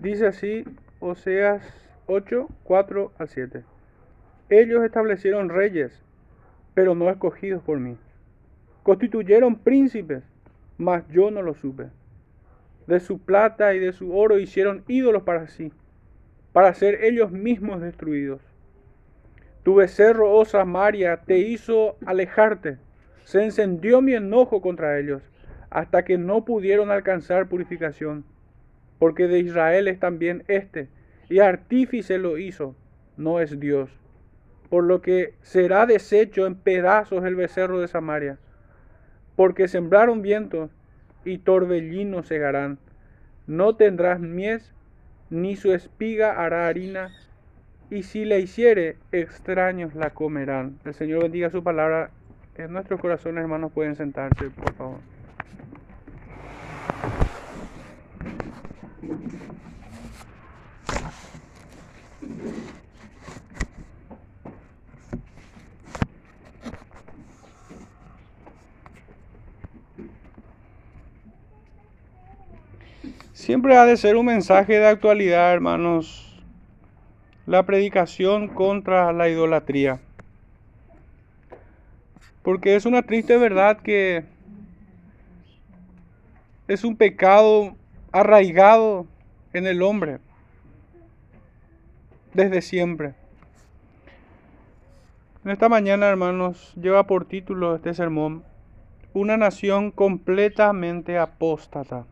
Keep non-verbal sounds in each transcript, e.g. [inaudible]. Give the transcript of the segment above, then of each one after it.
Dice así Oseas 8, 4 al 7. Ellos establecieron reyes, pero no escogidos por mí. Constituyeron príncipes, mas yo no lo supe. De su plata y de su oro hicieron ídolos para sí, para ser ellos mismos destruidos. Tu becerro, oh Samaria, te hizo alejarte. Se encendió mi enojo contra ellos, hasta que no pudieron alcanzar purificación. Porque de Israel es también este, y artífice lo hizo, no es Dios. Por lo que será deshecho en pedazos el becerro de Samaria. Porque sembraron vientos y torbellinos segarán. No tendrás mies, ni su espiga hará harina, y si la hiciere, extraños la comerán. El Señor bendiga su palabra. En nuestros corazones, hermanos, pueden sentarse, por favor. Siempre ha de ser un mensaje de actualidad, hermanos, la predicación contra la idolatría. Porque es una triste verdad que es un pecado arraigado en el hombre desde siempre. En esta mañana, hermanos, lleva por título este sermón, Una nación completamente apóstata.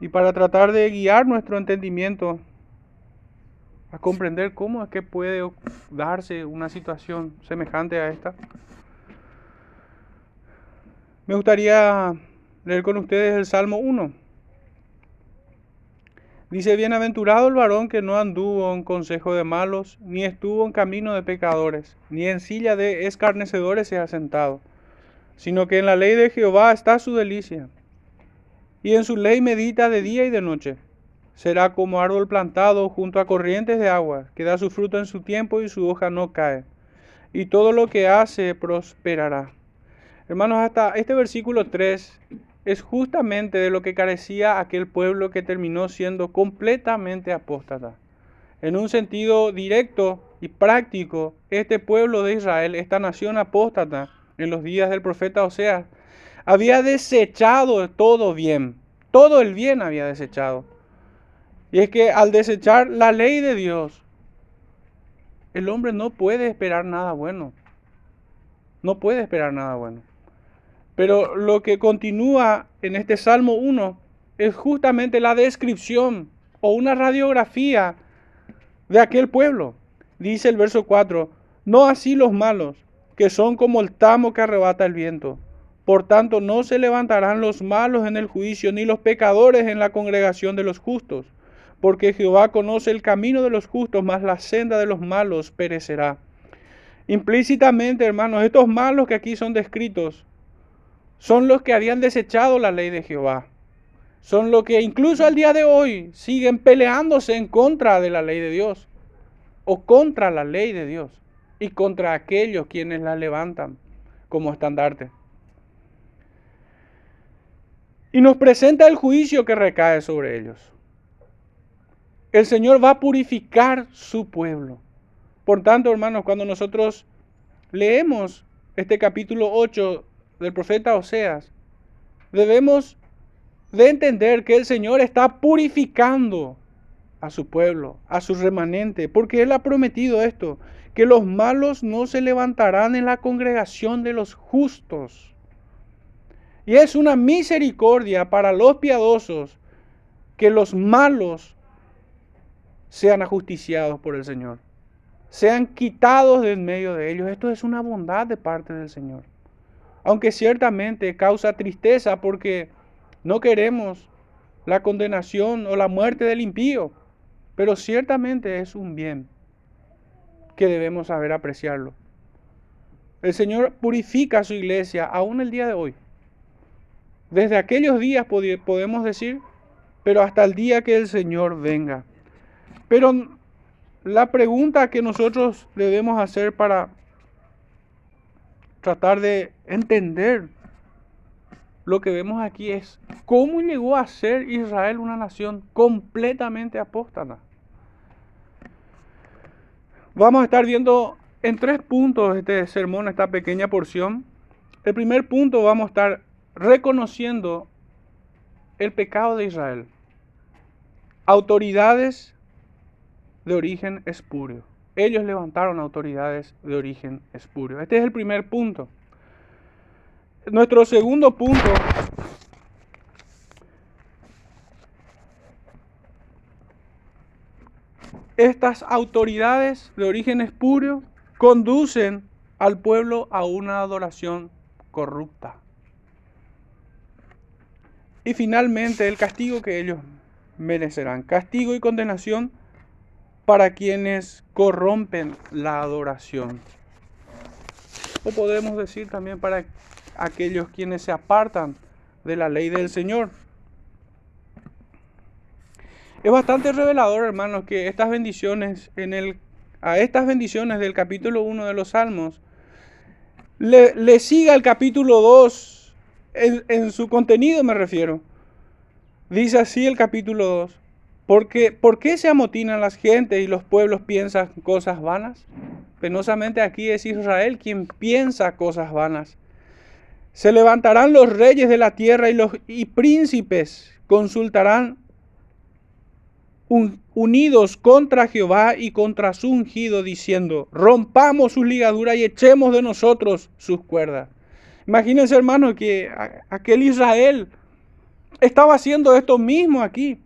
Y para tratar de guiar nuestro entendimiento a comprender cómo es que puede darse una situación semejante a esta. Me gustaría leer con ustedes el Salmo 1. Dice, bienaventurado el varón que no anduvo en consejo de malos, ni estuvo en camino de pecadores, ni en silla de escarnecedores se ha sentado, sino que en la ley de Jehová está su delicia, y en su ley medita de día y de noche será como árbol plantado junto a corrientes de agua, que da su fruto en su tiempo y su hoja no cae. Y todo lo que hace prosperará. Hermanos, hasta este versículo 3 es justamente de lo que carecía aquel pueblo que terminó siendo completamente apóstata. En un sentido directo y práctico, este pueblo de Israel, esta nación apóstata, en los días del profeta Oseas, había desechado todo bien, todo el bien había desechado y es que al desechar la ley de Dios, el hombre no puede esperar nada bueno. No puede esperar nada bueno. Pero lo que continúa en este Salmo 1 es justamente la descripción o una radiografía de aquel pueblo. Dice el verso 4, no así los malos, que son como el tamo que arrebata el viento. Por tanto, no se levantarán los malos en el juicio, ni los pecadores en la congregación de los justos porque Jehová conoce el camino de los justos, mas la senda de los malos perecerá. Implícitamente, hermanos, estos malos que aquí son descritos son los que habían desechado la ley de Jehová. Son los que incluso al día de hoy siguen peleándose en contra de la ley de Dios o contra la ley de Dios y contra aquellos quienes la levantan como estandarte. Y nos presenta el juicio que recae sobre ellos el Señor va a purificar su pueblo. Por tanto, hermanos, cuando nosotros leemos este capítulo 8 del profeta Oseas, debemos de entender que el Señor está purificando a su pueblo, a su remanente, porque Él ha prometido esto, que los malos no se levantarán en la congregación de los justos. Y es una misericordia para los piadosos que los malos sean ajusticiados por el Señor, sean quitados de en medio de ellos. Esto es una bondad de parte del Señor. Aunque ciertamente causa tristeza porque no queremos la condenación o la muerte del impío, pero ciertamente es un bien que debemos saber apreciarlo. El Señor purifica a su iglesia aún el día de hoy. Desde aquellos días podemos decir, pero hasta el día que el Señor venga. Pero la pregunta que nosotros debemos hacer para tratar de entender lo que vemos aquí es cómo llegó a ser Israel una nación completamente apóstata. Vamos a estar viendo en tres puntos este sermón, esta pequeña porción. El primer punto vamos a estar reconociendo el pecado de Israel. Autoridades de origen espurio. Ellos levantaron autoridades de origen espurio. Este es el primer punto. Nuestro segundo punto estas autoridades de origen espurio conducen al pueblo a una adoración corrupta. Y finalmente el castigo que ellos merecerán. Castigo y condenación para quienes corrompen la adoración. O podemos decir también para aquellos quienes se apartan de la ley del Señor. Es bastante revelador, hermanos, que estas bendiciones en el a estas bendiciones del capítulo 1 de los Salmos le, siga el capítulo 2 en, en su contenido me refiero. Dice así el capítulo 2. Porque, ¿Por qué se amotinan las gentes y los pueblos piensan cosas vanas? Penosamente aquí es Israel quien piensa cosas vanas. Se levantarán los reyes de la tierra y los y príncipes consultarán unidos contra Jehová y contra su ungido, diciendo, rompamos sus ligaduras y echemos de nosotros sus cuerdas. Imagínense, hermano, que aquel Israel estaba haciendo esto mismo aquí.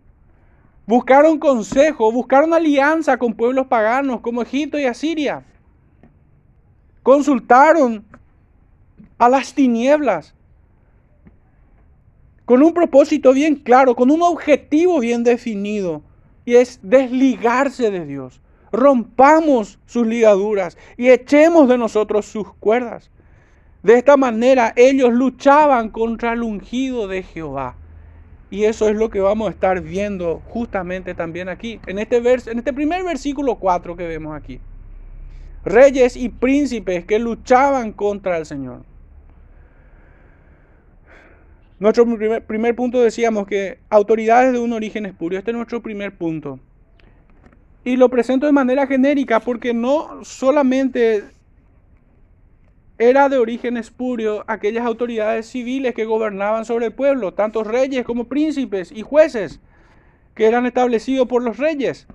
Buscaron consejo, buscaron alianza con pueblos paganos como Egipto y Asiria. Consultaron a las tinieblas con un propósito bien claro, con un objetivo bien definido, y es desligarse de Dios. Rompamos sus ligaduras y echemos de nosotros sus cuerdas. De esta manera ellos luchaban contra el ungido de Jehová. Y eso es lo que vamos a estar viendo justamente también aquí, en este, en este primer versículo 4 que vemos aquí. Reyes y príncipes que luchaban contra el Señor. Nuestro primer, primer punto decíamos que autoridades de un origen espurio. Este es nuestro primer punto. Y lo presento de manera genérica porque no solamente era de origen espurio aquellas autoridades civiles que gobernaban sobre el pueblo, tantos reyes como príncipes y jueces que eran establecidos por los reyes,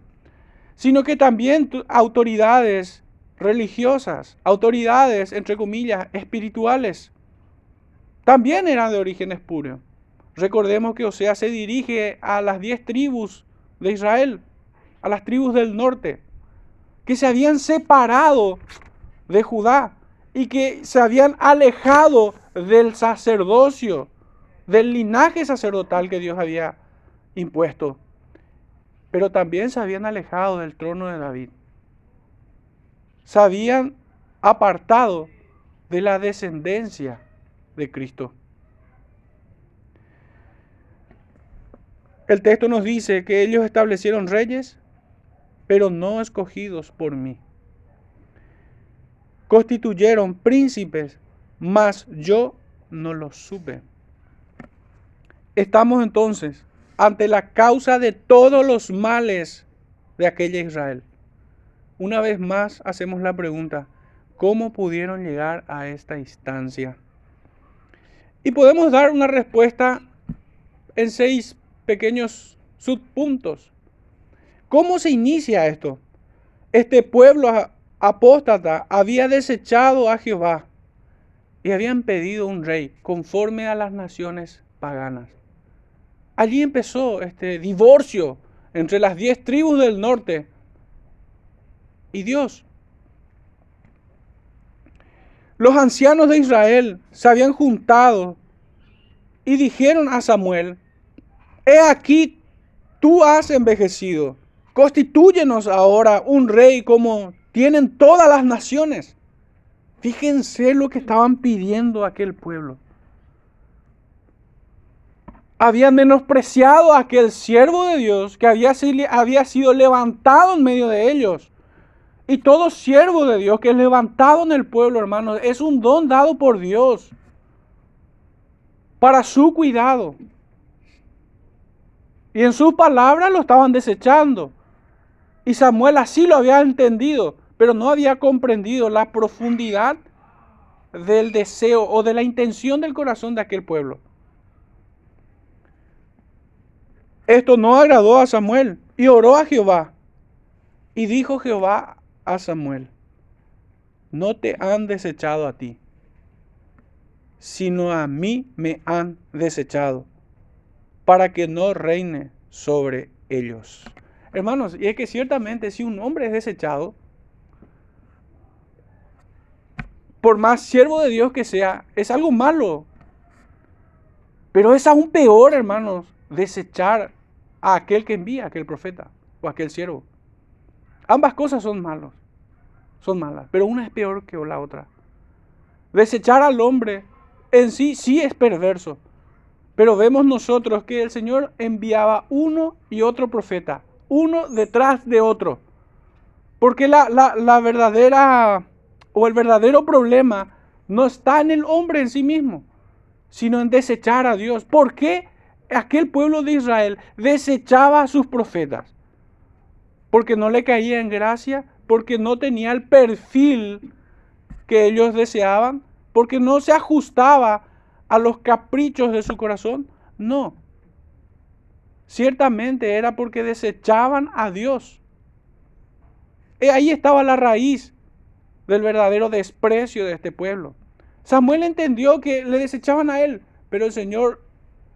sino que también autoridades religiosas, autoridades, entre comillas, espirituales, también eran de origen espurio. Recordemos que Osea se dirige a las diez tribus de Israel, a las tribus del norte, que se habían separado de Judá y que se habían alejado del sacerdocio, del linaje sacerdotal que Dios había impuesto. Pero también se habían alejado del trono de David. Se habían apartado de la descendencia de Cristo. El texto nos dice que ellos establecieron reyes, pero no escogidos por mí constituyeron príncipes, mas yo no los supe. Estamos entonces ante la causa de todos los males de aquella Israel. Una vez más hacemos la pregunta, ¿cómo pudieron llegar a esta instancia? Y podemos dar una respuesta en seis pequeños subpuntos. ¿Cómo se inicia esto? Este pueblo apóstata había desechado a Jehová y habían pedido un rey conforme a las naciones paganas. Allí empezó este divorcio entre las diez tribus del norte y Dios. Los ancianos de Israel se habían juntado y dijeron a Samuel, he aquí, tú has envejecido, constitúyenos ahora un rey como tienen todas las naciones. Fíjense lo que estaban pidiendo aquel pueblo. Habían menospreciado a aquel siervo de Dios que había, había sido levantado en medio de ellos. Y todo siervo de Dios que es levantado en el pueblo, hermanos, es un don dado por Dios. para su cuidado. Y en sus palabras lo estaban desechando. Y Samuel así lo había entendido, pero no había comprendido la profundidad del deseo o de la intención del corazón de aquel pueblo. Esto no agradó a Samuel y oró a Jehová. Y dijo Jehová a Samuel, no te han desechado a ti, sino a mí me han desechado, para que no reine sobre ellos. Hermanos, y es que ciertamente si un hombre es desechado, por más siervo de Dios que sea, es algo malo. Pero es aún peor, hermanos, desechar a aquel que envía, aquel profeta o aquel siervo. Ambas cosas son malos, son malas, pero una es peor que la otra. Desechar al hombre en sí sí es perverso, pero vemos nosotros que el Señor enviaba uno y otro profeta, uno detrás de otro. Porque la, la verdadera o el verdadero problema no está en el hombre en sí mismo, sino en desechar a Dios. ¿Por qué aquel pueblo de Israel desechaba a sus profetas? Porque no le caía en gracia, porque no tenía el perfil que ellos deseaban, porque no se ajustaba a los caprichos de su corazón. No. Ciertamente era porque desechaban a Dios. Y ahí estaba la raíz del verdadero desprecio de este pueblo. Samuel entendió que le desechaban a él, pero el Señor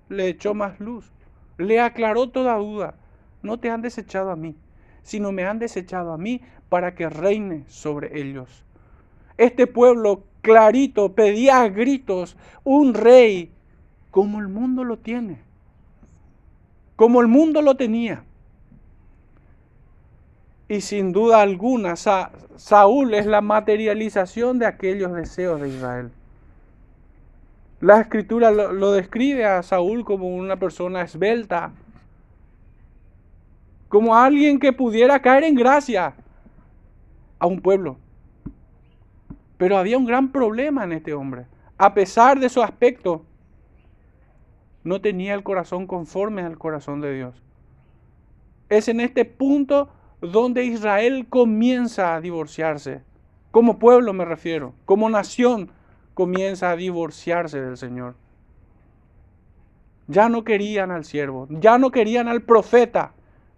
le echó más luz, le aclaró toda duda. No te han desechado a mí, sino me han desechado a mí para que reine sobre ellos. Este pueblo clarito pedía a gritos un rey como el mundo lo tiene, como el mundo lo tenía. Y sin duda alguna, Saúl es la materialización de aquellos deseos de Israel. La escritura lo, describe a Saúl como una persona esbelta, como alguien que pudiera caer en gracia a un pueblo. Pero había un gran problema en este hombre. A pesar de su aspecto, no tenía el corazón conforme al corazón de Dios. Es en este punto donde Israel comienza a divorciarse. Como pueblo me refiero, como nación comienza a divorciarse del Señor. Ya no querían al siervo, ya no querían al profeta,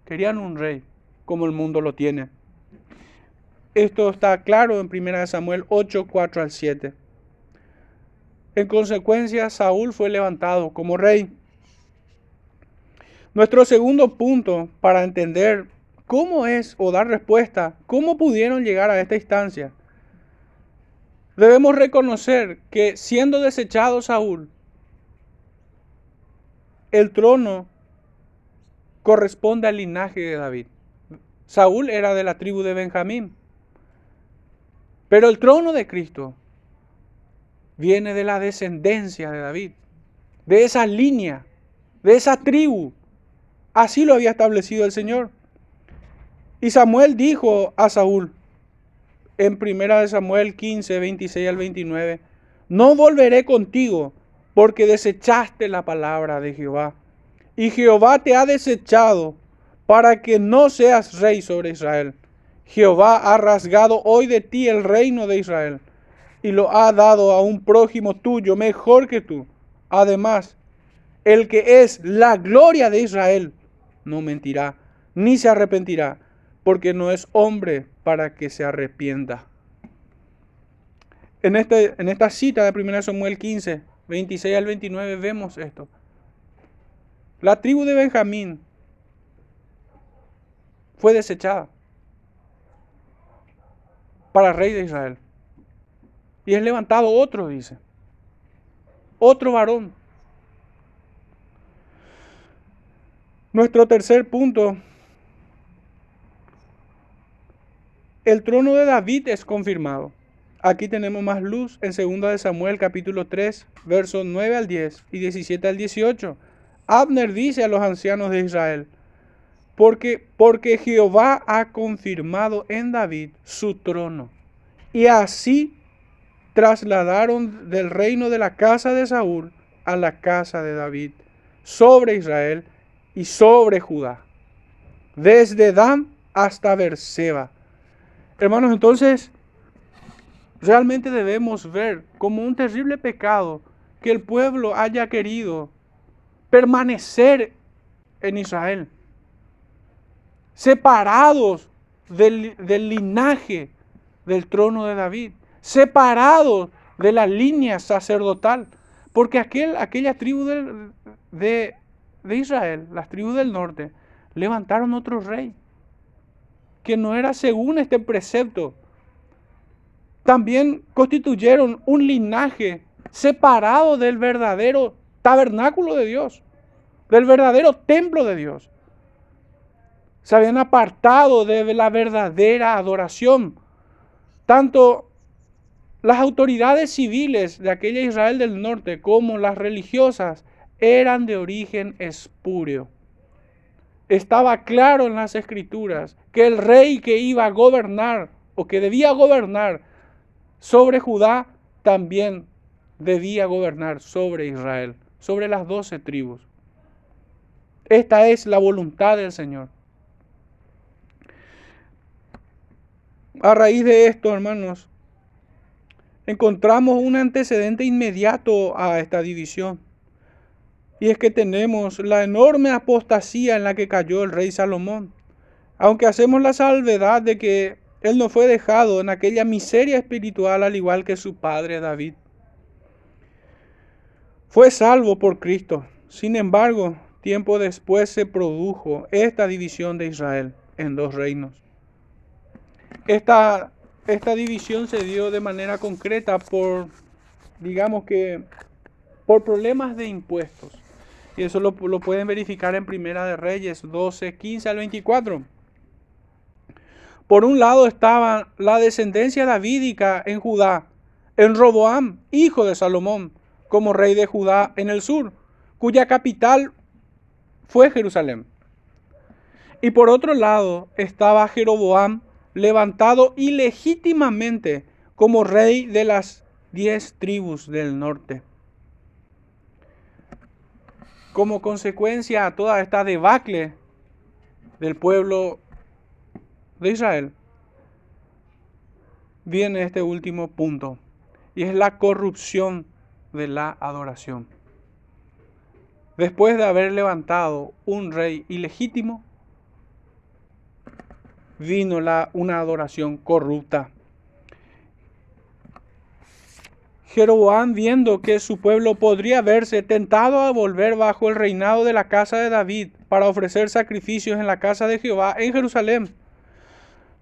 querían un rey, como el mundo lo tiene. Esto está claro en 1 Samuel 8, 4 al 7. En consecuencia, Saúl fue levantado como rey. Nuestro segundo punto para entender cómo es o dar respuesta, cómo pudieron llegar a esta instancia. Debemos reconocer que siendo desechado Saúl, el trono corresponde al linaje de David. Saúl era de la tribu de Benjamín. Pero el trono de Cristo viene de la descendencia de David, de esa línea, de esa tribu. Así lo había establecido el Señor. Y Samuel dijo a Saúl, en 1 Samuel 15, 26 al 29, no volveré contigo porque desechaste la palabra de Jehová. Y Jehová te ha desechado para que no seas rey sobre Israel. Jehová ha rasgado hoy de ti el reino de Israel y lo ha dado a un prójimo tuyo mejor que tú. Además, el que es la gloria de Israel no mentirá, ni se arrepentirá, porque no es hombre para que se arrepienta. En, este, en esta cita de 1 Samuel 15, 26 al 29 vemos esto. La tribu de Benjamín fue desechada para rey de Israel. Y es levantado otro, dice. Otro varón. Nuestro tercer punto El trono de David es confirmado. Aquí tenemos más luz en 2 de Samuel capítulo 3, versos 9 al 10 y 17 al 18. Abner dice a los ancianos de Israel, porque, porque Jehová ha confirmado en David su trono. Y así trasladaron del reino de la casa de Saúl a la casa de David, sobre Israel y sobre Judá, desde Dan hasta Berseba. Hermanos, entonces realmente debemos ver como un terrible pecado que el pueblo haya querido permanecer en Israel, separados del, linaje del trono de David, separados de la línea sacerdotal, porque aquel, aquella tribu de, de Israel, las tribus del norte, levantaron otro rey, que no era según este precepto. También constituyeron un linaje separado del verdadero tabernáculo de Dios, del verdadero templo de Dios. Se habían apartado de la verdadera adoración. Tanto las autoridades civiles de aquella Israel del norte como las religiosas eran de origen espúreo. Estaba claro en las escrituras que el rey que iba a gobernar o que debía gobernar sobre Judá también debía gobernar sobre Israel, sobre las doce tribus. Esta es la voluntad del Señor. A raíz de esto, hermanos, encontramos un antecedente inmediato a esta división. Y es que tenemos la enorme apostasía en la que cayó el rey Salomón. Aunque hacemos la salvedad de que él no fue dejado en aquella miseria espiritual al igual que su padre David. Fue salvo por Cristo. Sin embargo, tiempo después se produjo esta división de Israel en dos reinos. Esta, esta división se dio de manera concreta por, digamos que, por problemas de impuestos. Y eso lo, pueden verificar en Primera de Reyes 12, 15 al 24. Por un lado estaba la descendencia davídica en Judá, en Roboam, hijo de Salomón, como rey de Judá en el sur, cuya capital fue Jerusalén. Y por otro lado estaba Jeroboam levantado ilegítimamente como rey de las diez tribus del norte. Como consecuencia a toda esta debacle del pueblo de Israel, viene este último punto, y es la corrupción de la adoración. Después de haber levantado un rey ilegítimo, vino la, una adoración corrupta. Jeroboam, viendo que su pueblo podría verse tentado a volver bajo el reinado de la casa de David para ofrecer sacrificios en la casa de Jehová en Jerusalén,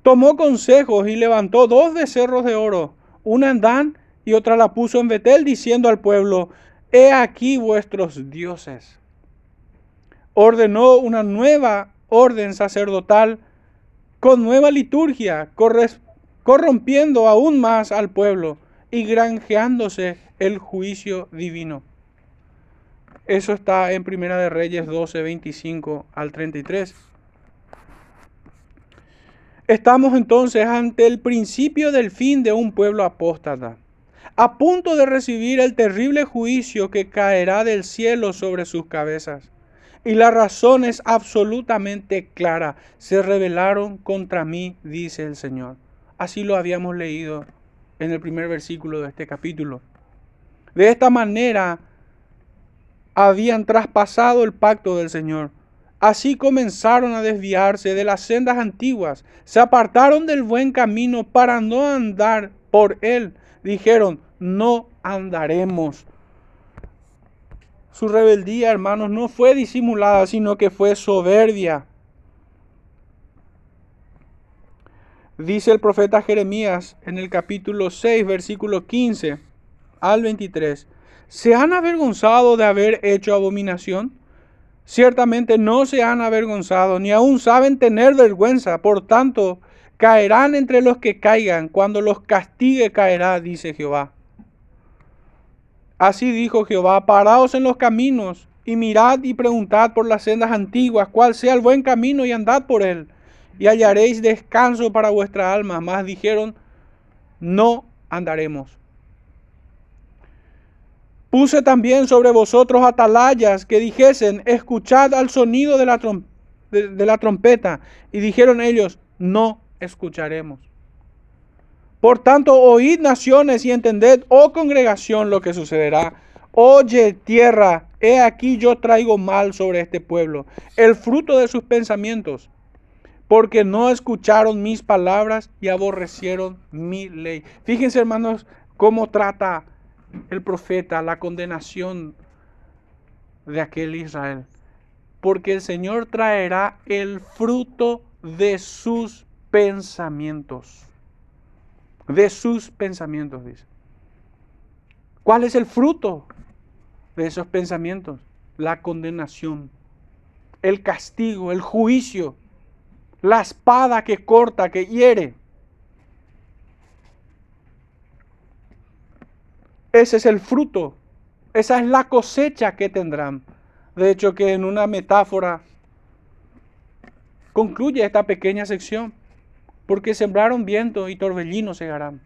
tomó consejos y levantó dos becerros de oro, una en Dan y otra la puso en Betel, diciendo al pueblo, He aquí vuestros dioses. Ordenó una nueva orden sacerdotal con nueva liturgia, corrompiendo aún más al pueblo y granjeándose el juicio divino. Eso está en Primera de Reyes 12, 25 al 33. Estamos entonces ante el principio del fin de un pueblo apóstata a punto de recibir el terrible juicio que caerá del cielo sobre sus cabezas. Y la razón es absolutamente clara. Se rebelaron contra mí, dice el Señor. Así lo habíamos leído en el primer versículo de este capítulo. De esta manera habían traspasado el pacto del Señor. Así comenzaron a desviarse de las sendas antiguas, se apartaron del buen camino para no andar por él, dijeron, no andaremos. Su rebeldía, hermanos, no fue disimulada, sino que fue soberbia. Dice el profeta Jeremías en el capítulo 6, versículo 15 al 23. ¿Se han avergonzado de haber hecho abominación? Ciertamente no se han avergonzado, ni aún saben tener vergüenza. Por tanto, Caerán entre los que caigan, cuando los castigue caerá, dice Jehová. Así dijo Jehová, paraos en los caminos y mirad y preguntad por las sendas antiguas, cuál sea el buen camino y andad por él, y hallaréis descanso para vuestra alma. Mas dijeron, no andaremos. Puse también sobre vosotros atalayas que dijesen, escuchad al sonido de la, de la trompeta. Y dijeron ellos, no escucharemos. Por tanto, oíd naciones y entended, oh congregación, lo que sucederá. Oye tierra, he aquí yo traigo mal sobre este pueblo, el fruto de sus pensamientos, porque no escucharon mis palabras y aborrecieron mi ley. Fíjense hermanos cómo trata el profeta la condenación de aquel Israel. Porque el Señor traerá el fruto de sus pensamientos. De sus pensamientos, dice. ¿Cuál es el fruto de esos pensamientos? La condenación, el castigo, el juicio, la espada que corta, que hiere. Ese es el fruto, esa es la cosecha que tendrán. De hecho, que en una metáfora concluye esta pequeña sección, porque sembraron viento y torbellino segarán.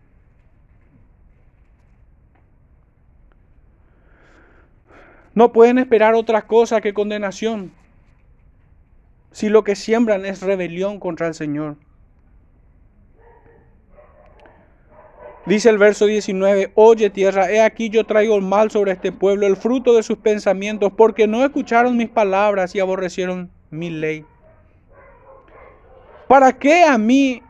No pueden esperar otra cosa que condenación si lo que siembran es rebelión contra el Señor. Dice el verso 19, oye tierra, he aquí yo traigo el mal sobre este pueblo, el fruto de sus pensamientos, porque no escucharon mis palabras y aborrecieron mi ley. ¿Para qué a mí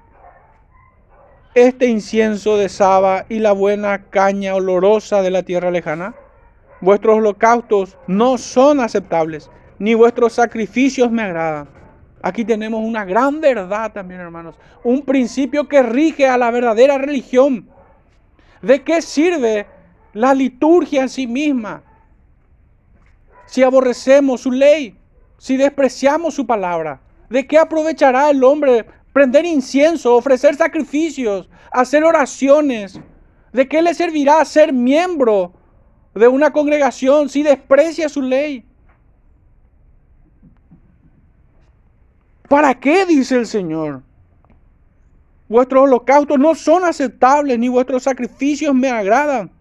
este incienso de Saba y la buena caña olorosa de la tierra lejana? Vuestros holocaustos no son aceptables, ni vuestros sacrificios me agradan. Aquí tenemos una gran verdad también, hermanos. Un principio que rige a la verdadera religión. ¿De qué sirve la liturgia en sí misma? Si aborrecemos su ley, si despreciamos su palabra, ¿de qué aprovechará el hombre prender incienso, ofrecer sacrificios, hacer oraciones? ¿De qué le servirá ser miembro de una congregación si desprecia su ley? ¿Para qué? dice el Señor. Vuestros holocaustos no son aceptables, ni vuestros sacrificios me agradan.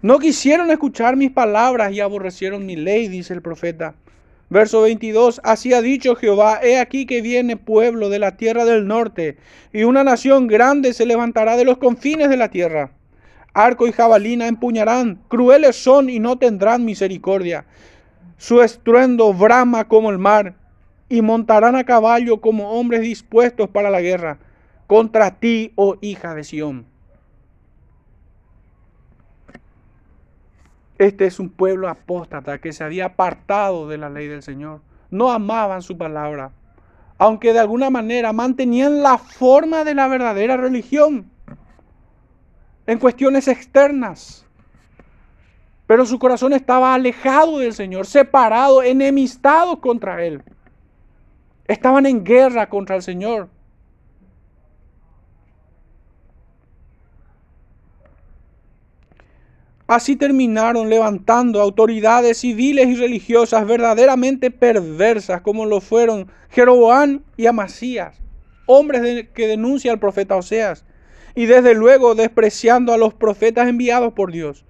No quisieron escuchar mis palabras y aborrecieron mi ley, dice el profeta. Verso 22, así ha dicho Jehová, he aquí que viene pueblo de la tierra del norte, y una nación grande se levantará de los confines de la tierra. Arco y jabalina empuñarán, crueles son y no tendrán misericordia. Su estruendo brama como el mar, y montarán a caballo como hombres dispuestos para la guerra contra ti, oh hija de Sión. Este es un pueblo apóstata que se había apartado de la ley del Señor. No amaban su palabra, aunque de alguna manera mantenían la forma de la verdadera religión en cuestiones externas. Pero su corazón estaba alejado del Señor, separado, enemistado contra Él. Estaban en guerra contra el Señor. Así terminaron levantando autoridades civiles y religiosas verdaderamente perversas como lo fueron Jeroboam y Amasías, hombres que denuncian al profeta Oseas, y desde luego despreciando a los profetas enviados por Dios.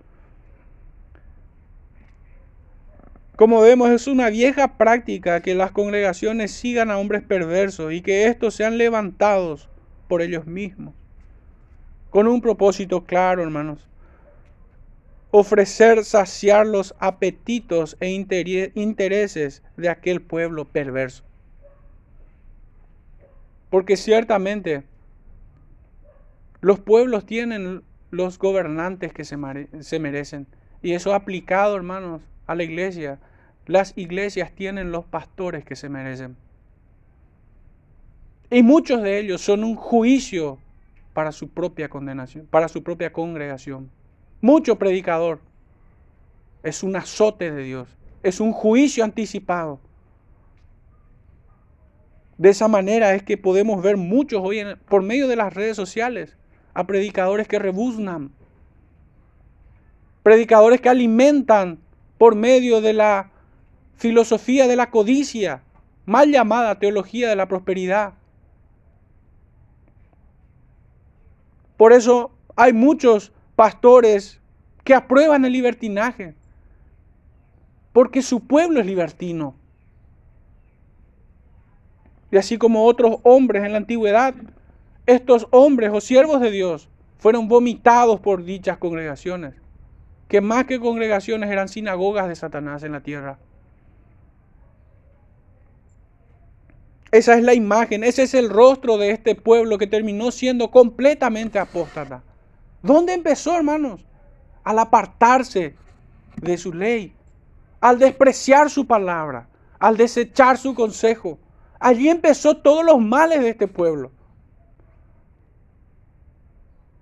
Como vemos, es una vieja práctica que las congregaciones sigan a hombres perversos y que estos sean levantados por ellos mismos. Con un propósito claro, hermanos. Ofrecer saciar los apetitos e intereses de aquel pueblo perverso. Porque ciertamente los pueblos tienen los gobernantes que se, merecen. Y eso aplicado, hermanos, a la iglesia las iglesias tienen los pastores que se merecen. Y muchos de ellos son un juicio para su propia condenación, para su propia congregación. Mucho predicador es un azote de Dios, es un juicio anticipado. De esa manera es que podemos ver muchos hoy por medio de las redes sociales a predicadores que rebuznan, predicadores que alimentan por medio de la filosofía de la codicia, mal llamada teología de la prosperidad. Por eso hay muchos pastores que aprueban el libertinaje, porque su pueblo es libertino. Y así como otros hombres en la antigüedad, estos hombres o siervos de Dios fueron vomitados por dichas congregaciones, que más que congregaciones eran sinagogas de Satanás en la tierra. Esa es la imagen, ese es el rostro de este pueblo que terminó siendo completamente apóstata. ¿Dónde empezó, hermanos? Al apartarse de su ley, al despreciar su palabra, al desechar su consejo. Allí empezó todos los males de este pueblo.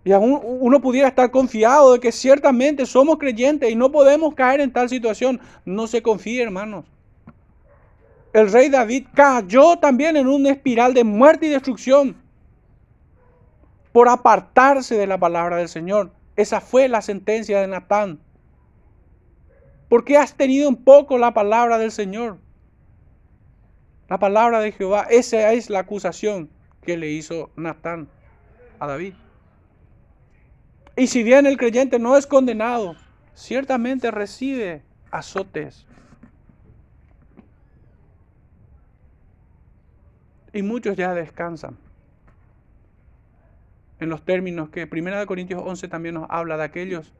Y aún uno pudiera estar confiado de que ciertamente somos creyentes y no podemos caer en tal situación. No se confíe, hermanos. El rey David cayó también en una espiral de muerte y destrucción por apartarse de la palabra del Señor. Esa fue la sentencia de Natán. ¿Por qué has tenido un poco la palabra del Señor? La palabra de Jehová, esa es la acusación que le hizo Natán a David. Y si bien el creyente no es condenado, ciertamente recibe azotes. Y muchos ya descansan. En los términos que 1 Corintios 11 también nos habla de aquellos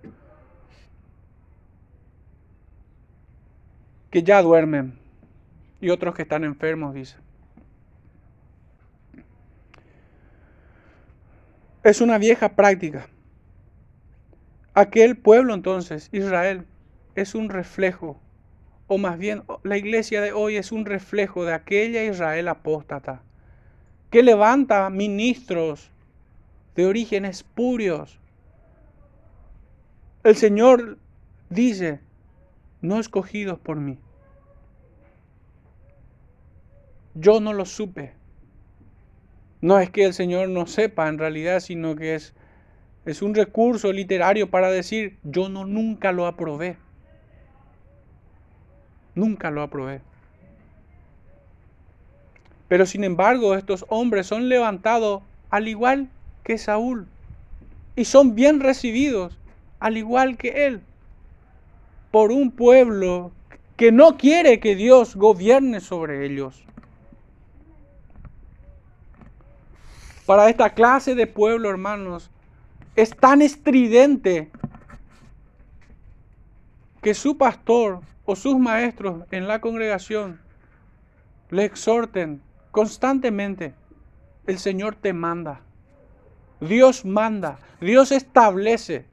que ya duermen y otros que están enfermos, dice. Es una vieja práctica. Aquel pueblo entonces, Israel, es un reflejo, o más bien la iglesia de hoy es un reflejo de aquella Israel apóstata, que levanta ministros de orígenes purios. El Señor dice, no escogidos por mí. Yo no lo supe. No es que el Señor no sepa en realidad, sino que es es un recurso literario para decir, yo no nunca lo aprobé. Nunca lo aprobé. Pero sin embargo, estos hombres son levantados al igual que Saúl. Y son bien recibidos, al igual que él, por un pueblo que no quiere que Dios gobierne sobre ellos. Para esta clase de pueblo, hermanos, es tan estridente que su pastor o sus maestros en la congregación le exhorten constantemente, el Señor te manda, Dios manda, Dios establece.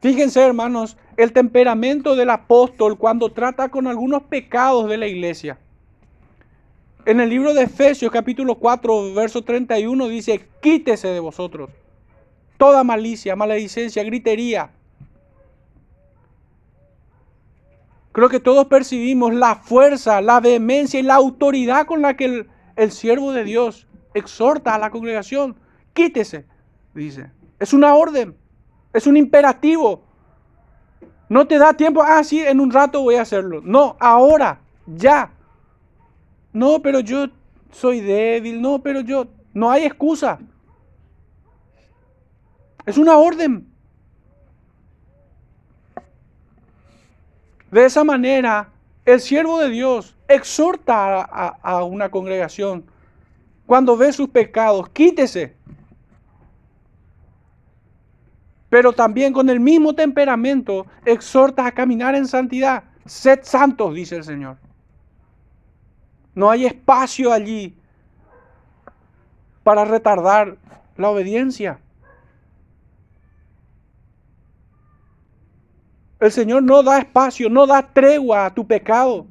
Fíjense hermanos, el temperamento del apóstol cuando trata con algunos pecados de la iglesia. En el libro de Efesios capítulo 4, verso 31 dice, quítese de vosotros toda malicia, maledicencia, gritería. Creo que todos percibimos la fuerza, la vehemencia y la autoridad con la que el, siervo de Dios exhorta a la congregación. Quítese, dice. Es una orden, es un imperativo. No te da tiempo, ah, sí, en un rato voy a hacerlo. No, ahora, ya. No, pero yo soy débil, no, pero yo, no hay excusa. Es una orden. De esa manera, el siervo de Dios exhorta a, una congregación cuando ve sus pecados, quítese. Pero también con el mismo temperamento exhorta a caminar en santidad. Sed santos, dice el Señor. No hay espacio allí para retardar la obediencia. El Señor no da espacio, no da tregua a tu pecado.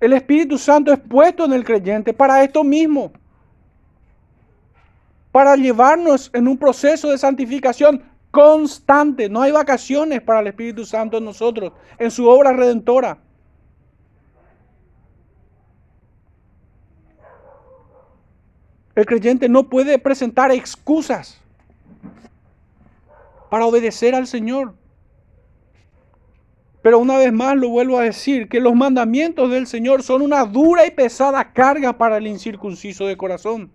El Espíritu Santo es puesto en el creyente para esto mismo. Para llevarnos en un proceso de santificación constante. No hay vacaciones para el Espíritu Santo en nosotros, en su obra redentora. El creyente no puede presentar excusas para obedecer al Señor. Pero una vez más lo vuelvo a decir, que los mandamientos del Señor son una dura y pesada carga para el incircunciso de corazón.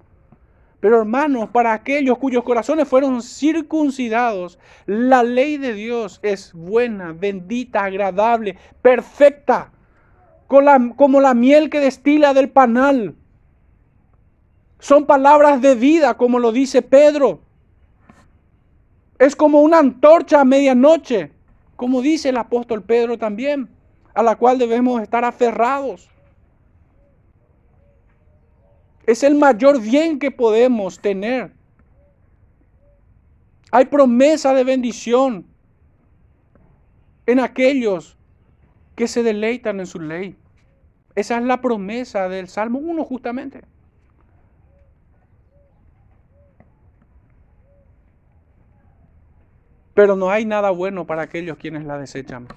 Pero hermanos, para aquellos cuyos corazones fueron circuncidados, la ley de Dios es buena, bendita, agradable, perfecta, como la miel que destila del panal. Son palabras de vida, como lo dice Pedro. Es como una antorcha a medianoche, como dice el apóstol Pedro también, a la cual debemos estar aferrados. Es el mayor bien que podemos tener. Hay promesa de bendición en aquellos que se deleitan en su ley. Esa es la promesa del Salmo 1 justamente. Pero no hay nada bueno para aquellos quienes la desechan.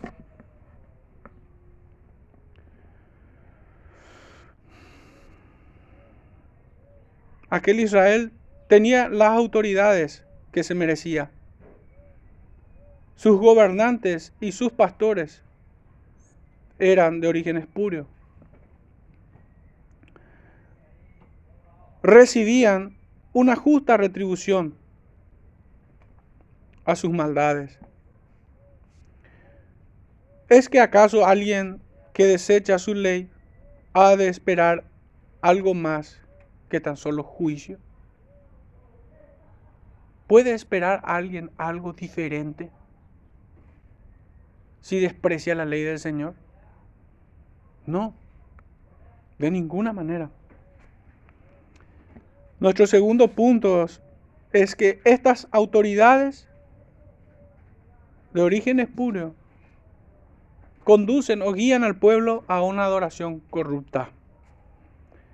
Aquel Israel tenía las autoridades que se merecía. Sus gobernantes y sus pastores eran de origen espurio. Recibían una justa retribución a sus maldades. ¿Es que acaso alguien que desecha su ley ha de esperar algo más que tan solo juicio? ¿Puede esperar alguien algo diferente si desprecia la ley del Señor? No, de ninguna manera. Nuestro segundo punto es que estas autoridades de origen espurio conducen o guían al pueblo a una adoración corrupta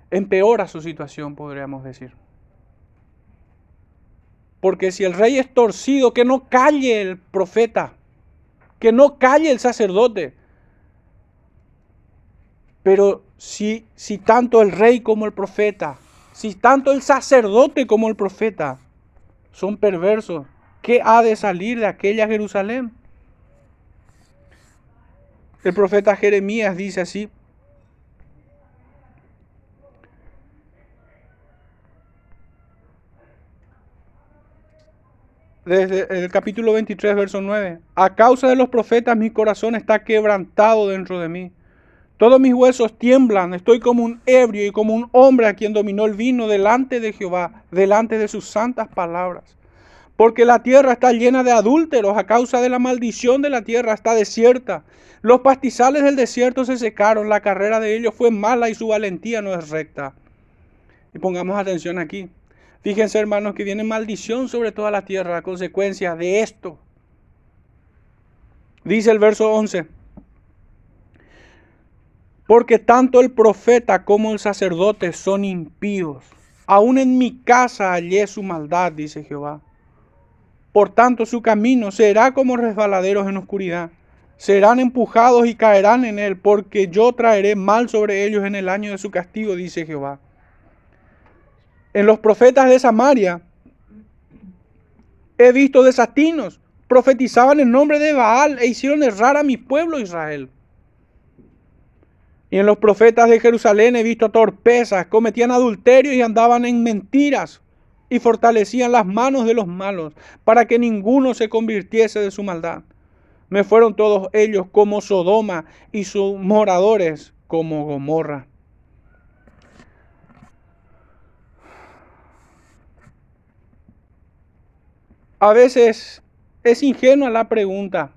empeora su situación, podríamos decir. Porque si el rey es torcido, que no calle el profeta, que no calle el sacerdote. Pero si, si tanto el rey como el profeta, si tanto el sacerdote como el profeta son perversos, ¿qué ha de salir de aquella Jerusalén? El profeta Jeremías dice así, desde el capítulo 23, verso 9. A causa de los profetas mi corazón está quebrantado dentro de mí. Todos mis huesos tiemblan, estoy como un ebrio y como un hombre a quien dominó el vino delante de Jehová, delante de sus santas palabras. Porque la tierra está llena de adúlteros, a causa de la maldición de la tierra está desierta. Los pastizales del desierto se secaron, la carrera de ellos fue mala y su valentía no es recta. Y pongamos atención aquí. Fíjense, hermanos, que viene maldición sobre toda la tierra a consecuencia de esto. Dice el verso 11. Porque tanto el profeta como el sacerdote son impíos. Aún en mi casa hallé su maldad, dice Jehová. Por tanto, su camino será como resbaladeros en oscuridad. Serán empujados y caerán en él, porque yo traeré mal sobre ellos en el año de su castigo, dice Jehová en los profetas de Samaria he visto desatinos, profetizaban en nombre de Baal e hicieron errar a mi pueblo Israel. Y en los profetas de Jerusalén he visto torpezas, cometían adulterio y andaban en mentiras y fortalecían las manos de los malos para que ninguno se convirtiese de su maldad. Me fueron todos ellos como Sodoma y sus moradores como Gomorra. A veces es ingenua la pregunta,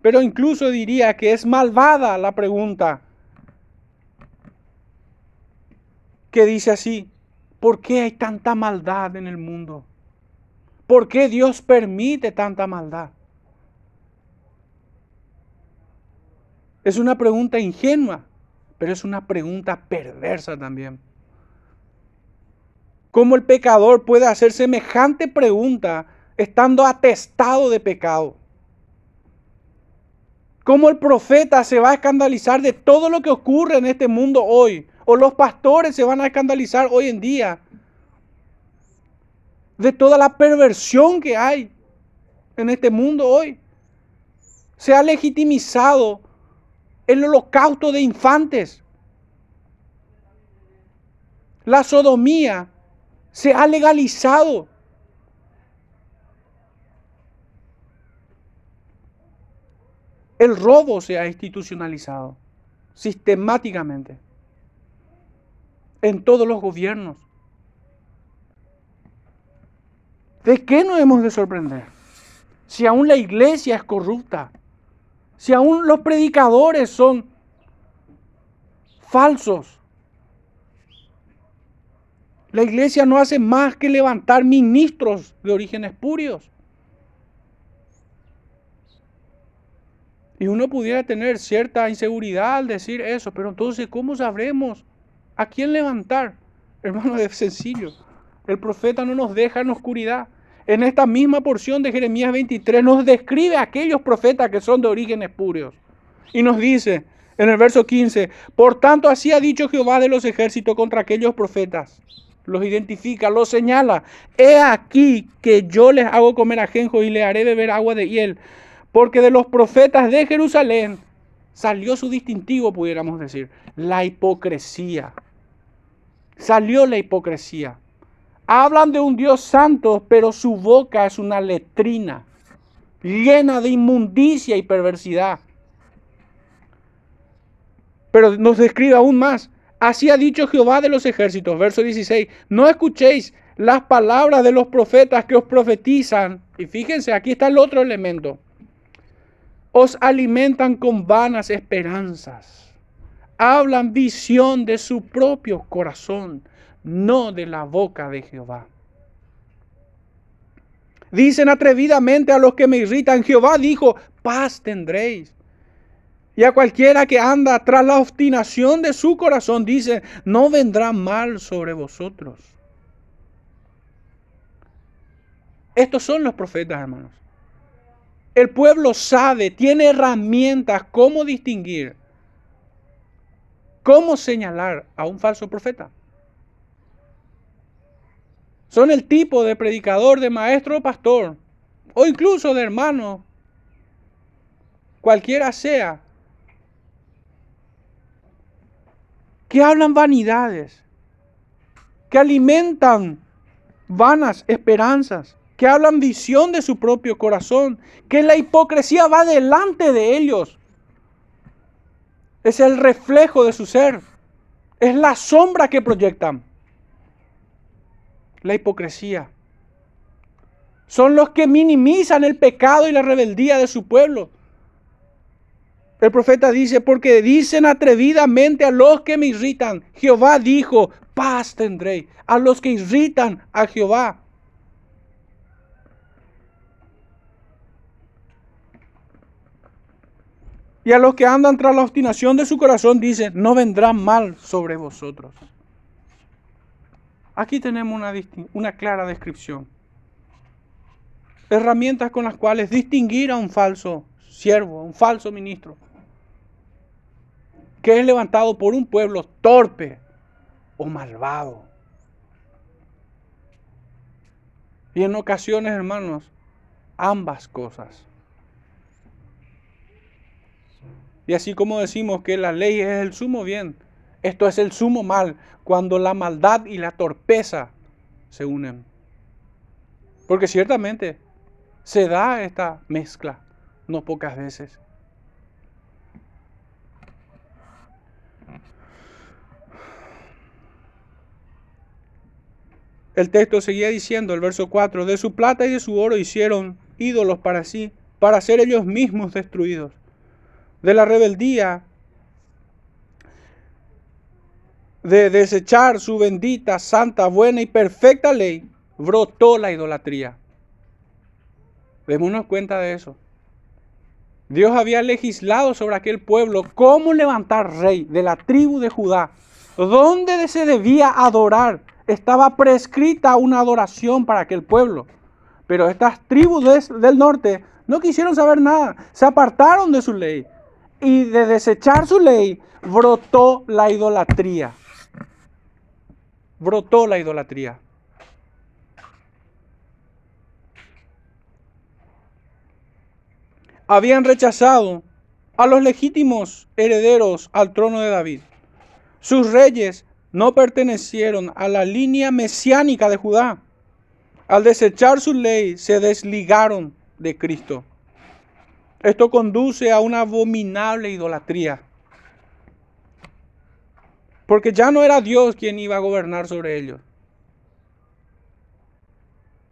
pero incluso diría que es malvada la pregunta. Que dice así, ¿por qué hay tanta maldad en el mundo? ¿Por qué Dios permite tanta maldad? Es una pregunta ingenua, pero es una pregunta perversa también. ¿Cómo el pecador puede hacer semejante pregunta estando atestado de pecado. ¿Cómo el profeta se va a escandalizar de todo lo que ocurre en este mundo hoy? O los pastores se van a escandalizar hoy en día de toda la perversión que hay en este mundo hoy. Se ha legitimizado el holocausto de infantes, la sodomía Se ha legalizado. El robo se ha institucionalizado sistemáticamente en todos los gobiernos. ¿De qué nos hemos de sorprender? Si aún la iglesia es corrupta, si aún los predicadores son falsos, la iglesia no hace más que levantar ministros de origen espurios. Y uno pudiera tener cierta inseguridad al decir eso, pero entonces, ¿cómo sabremos a quién levantar? Hermano, es sencillo. El profeta no nos deja en oscuridad. En esta misma porción de Jeremías 23 nos describe a aquellos profetas que son de origen espurios. Y nos dice en el verso 15, por tanto así ha dicho Jehová de los ejércitos contra aquellos profetas. Los identifica, los señala. He aquí que yo les hago comer ajenjo y les haré beber agua de hiel porque de los profetas de Jerusalén salió su distintivo, pudiéramos decir, la hipocresía. Salió la hipocresía. Hablan de un Dios santo, pero su boca es una letrina, llena de inmundicia y perversidad. Pero nos describe aún más. Así ha dicho Jehová de los ejércitos, verso 16, no escuchéis las palabras de los profetas que os profetizan. Y fíjense, aquí está el otro elemento os alimentan con vanas esperanzas. Hablan visión de su propio corazón, no de la boca de Jehová. Dicen atrevidamente a los que me irritan, Jehová dijo, paz tendréis. Y a cualquiera que anda tras la obstinación de su corazón, dice, no vendrá mal sobre vosotros. Estos son los profetas, hermanos. El pueblo sabe, tiene herramientas cómo distinguir, cómo señalar a un falso profeta. Son el tipo de predicador, de maestro o pastor, o incluso de hermano, cualquiera sea, que hablan vanidades, que alimentan vanas esperanzas, que hablan visión de su propio corazón, que la hipocresía va delante de ellos. Es el reflejo de su ser, es la sombra que proyectan. La hipocresía. Son los que minimizan el pecado y la rebeldía de su pueblo. El profeta dice, porque dicen atrevidamente a los que me irritan, Jehová dijo, paz tendré. A los que irritan a Jehová, Y a los que andan tras la obstinación de su corazón dice, no vendrá mal sobre vosotros. Aquí tenemos una, una clara descripción. Herramientas con las cuales distinguir a un falso siervo, un falso ministro, que es levantado por un pueblo torpe o malvado. Y en ocasiones, hermanos, ambas cosas. Y así como decimos que la ley es el sumo bien, esto es el sumo mal, cuando la maldad y la torpeza se unen. Porque ciertamente se da esta mezcla, no pocas veces. El texto seguía diciendo, el verso 4, de su plata y de su oro hicieron ídolos para sí, para ser ellos mismos destruidos de la rebeldía, de desechar su bendita, santa, buena y perfecta ley, brotó la idolatría. Démonos cuenta de eso. Dios había legislado sobre aquel pueblo cómo levantar rey de la tribu de Judá, dónde se debía adorar. Estaba prescrita una adoración para aquel pueblo. Pero estas tribus del norte no quisieron saber nada, se apartaron de su ley y de desechar su ley, brotó la idolatría. Brotó la idolatría. Habían rechazado a los legítimos herederos al trono de David. Sus reyes no pertenecieron a la línea mesiánica de Judá. Al desechar su ley, se desligaron de Cristo. Esto conduce a una abominable idolatría. Porque ya no era Dios quien iba a gobernar sobre ellos,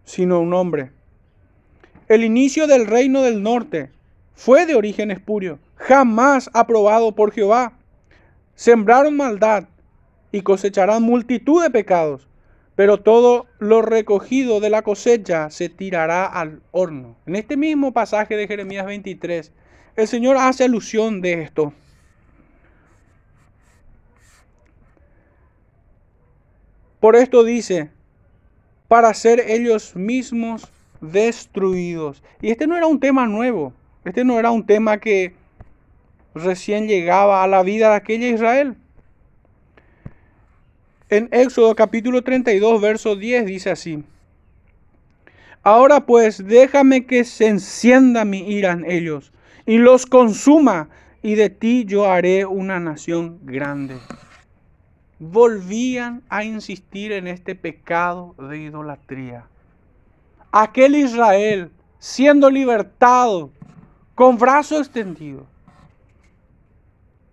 sino un hombre. El inicio del reino del norte fue de origen espurio, jamás aprobado por Jehová. Sembraron maldad y cosecharán multitud de pecados, pero todo lo recogido de la cosecha se tirará al horno. En este mismo pasaje de Jeremías 23, el Señor hace alusión de esto. Por esto dice, para ser ellos mismos destruidos. Y este no era un tema nuevo, este no era un tema que recién llegaba a la vida de aquella Israel. En Éxodo capítulo 32, verso 10 dice así. Ahora pues déjame que se encienda mi ira en ellos y los consuma y de ti yo haré una nación grande. Volvían a insistir en este pecado de idolatría. Aquel Israel siendo libertado con brazo extendido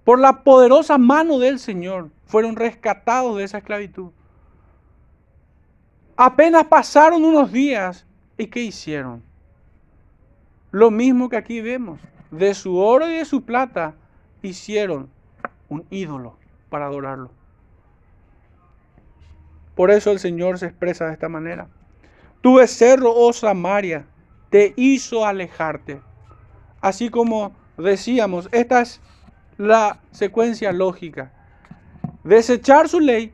por la poderosa mano del Señor fueron rescatados de esa esclavitud. Apenas pasaron unos días y ¿qué hicieron? Lo mismo que aquí vemos. De su oro y de su plata hicieron un ídolo para adorarlo. Por eso el Señor se expresa de esta manera. Tu becerro, oh Samaria, te hizo alejarte. Así como decíamos, esta es la secuencia lógica desechar su ley,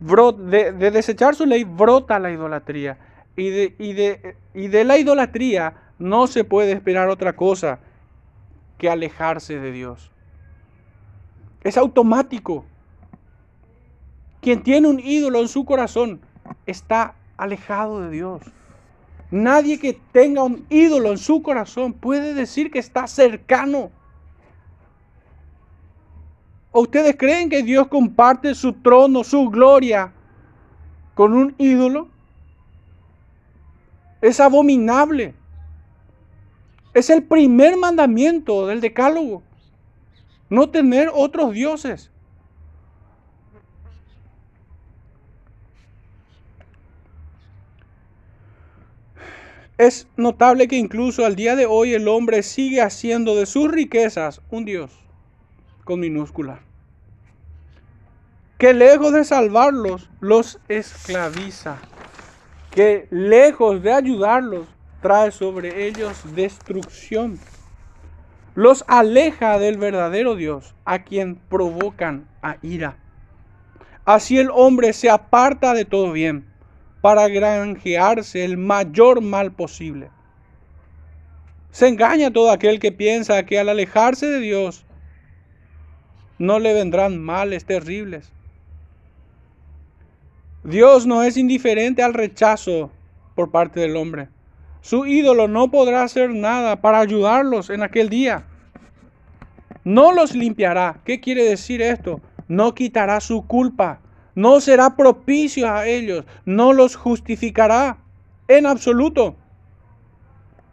de, desechar su ley brota la idolatría. Y de, y, de, y de la idolatría no se puede esperar otra cosa que alejarse de Dios. Es automático. Quien tiene un ídolo en su corazón está alejado de Dios. Nadie que tenga un ídolo en su corazón puede decir que está cercano ustedes creen que Dios comparte su trono, su gloria con un ídolo? Es abominable. Es el primer mandamiento del decálogo. No tener otros dioses. Es notable que incluso al día de hoy el hombre sigue haciendo de sus riquezas un Dios con minúscula que lejos de salvarlos, los esclaviza, que lejos de ayudarlos, trae sobre ellos destrucción. Los aleja del verdadero Dios, a quien provocan a ira. Así el hombre se aparta de todo bien para granjearse el mayor mal posible. Se engaña todo aquel que piensa que al alejarse de Dios no le vendrán males terribles. Dios no es indiferente al rechazo por parte del hombre. Su ídolo no podrá hacer nada para ayudarlos en aquel día. No los limpiará. ¿Qué quiere decir esto? No quitará su culpa. No será propicio a ellos. No los justificará en absoluto.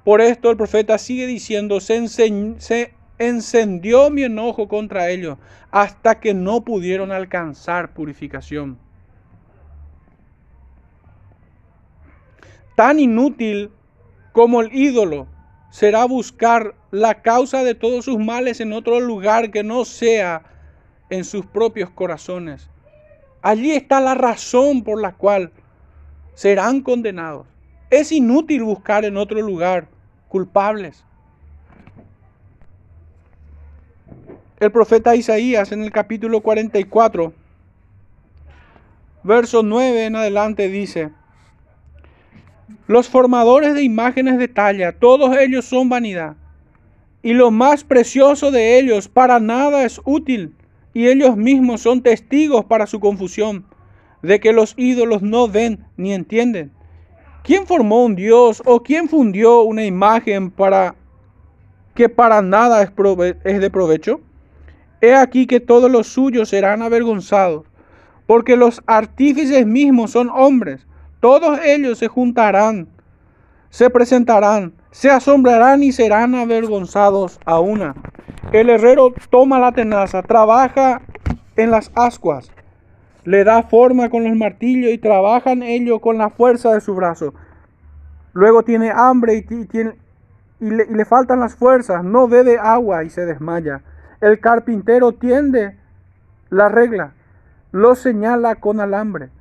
Por esto el profeta sigue diciendo, se, se encendió mi enojo contra ellos hasta que no pudieron alcanzar purificación. Tan inútil como el ídolo será buscar la causa de todos sus males en otro lugar que no sea en sus propios corazones. Allí está la razón por la cual serán condenados. Es inútil buscar en otro lugar culpables. El profeta Isaías en el capítulo 44, verso 9 en adelante dice, los formadores de imágenes de talla, todos ellos son vanidad. Y lo más precioso de ellos para nada es útil. Y ellos mismos son testigos para su confusión, de que los ídolos no ven ni entienden. ¿Quién formó un dios o quién fundió una imagen para que para nada es, es de provecho? He aquí que todos los suyos serán avergonzados, porque los artífices mismos son hombres. Todos ellos se juntarán, se presentarán, se asombrarán y serán avergonzados a una. El herrero toma la tenaza, trabaja en las ascuas, le da forma con los martillos y trabaja en ello con la fuerza de su brazo. Luego tiene hambre y, y le, faltan las fuerzas, no bebe agua y se desmaya. El carpintero tiende la regla, lo señala con alambre,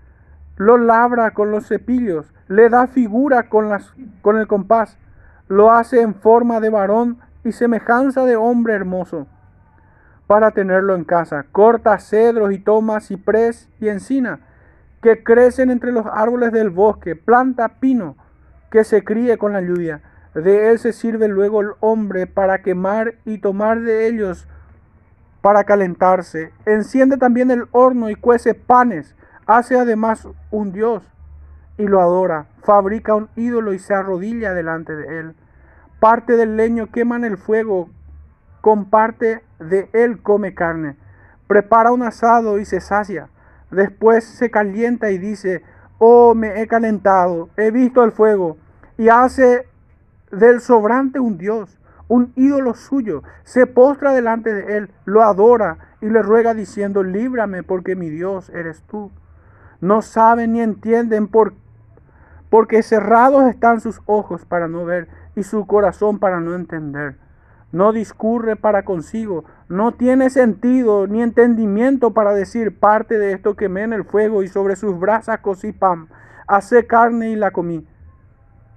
lo labra con los cepillos, le da figura con, las, con el compás, lo hace en forma de varón y semejanza de hombre hermoso para tenerlo en casa. Corta cedros y toma ciprés y encina que crecen entre los árboles del bosque. Planta pino que se críe con la lluvia de él se sirve luego el hombre para quemar y tomar de ellos para calentarse. Enciende también el horno y cuece panes. Hace además un dios y lo adora. Fabrica un ídolo y se arrodilla delante de él. Parte del leño quema en el fuego. Con parte de él come carne. Prepara un asado y se sacia. Después se calienta y dice, oh, me he calentado, he visto el fuego. Y hace del sobrante un Dios, un ídolo suyo, se postra delante de él, lo adora y le ruega diciendo, líbrame porque mi Dios eres tú. No saben ni entienden por, porque cerrados están sus ojos para no ver y su corazón para no entender. No discurre para consigo, no tiene sentido ni entendimiento para decir parte de esto quemé en el fuego y sobre sus brasas cocí pan, hace carne y la comí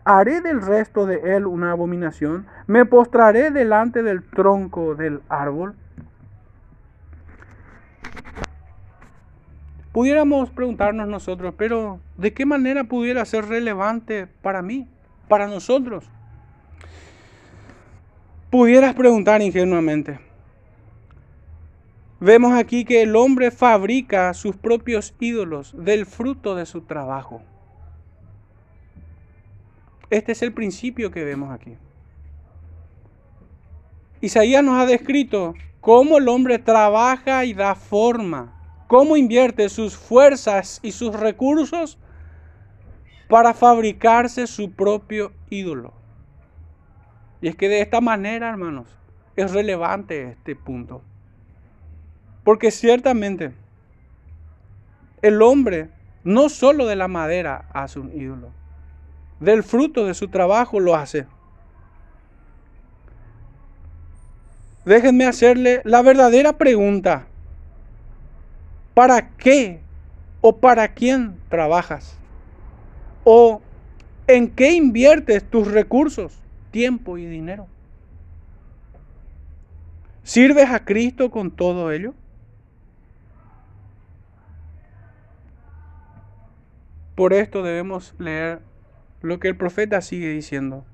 haré del resto de él una abominación, me postraré delante del tronco del árbol. Pudiéramos preguntarnos nosotros, pero ¿de qué manera pudiera ser relevante para mí, para nosotros? Pudieras preguntar ingenuamente. Vemos aquí que el hombre fabrica sus propios ídolos del fruto de su trabajo. Este es el principio que vemos aquí. Isaías nos ha descrito cómo el hombre trabaja y da forma, cómo invierte sus fuerzas y sus recursos para fabricarse su propio ídolo. Y es que de esta manera, hermanos, es relevante este punto. Porque ciertamente el hombre no solo de la madera hace un ídolo del fruto de su trabajo lo hace. Déjenme hacerle la verdadera pregunta. ¿Para qué o para quién trabajas? ¿O en qué inviertes tus recursos, tiempo y dinero? ¿Sirves a Cristo con todo ello? Por esto debemos leer lo que el profeta sigue diciendo.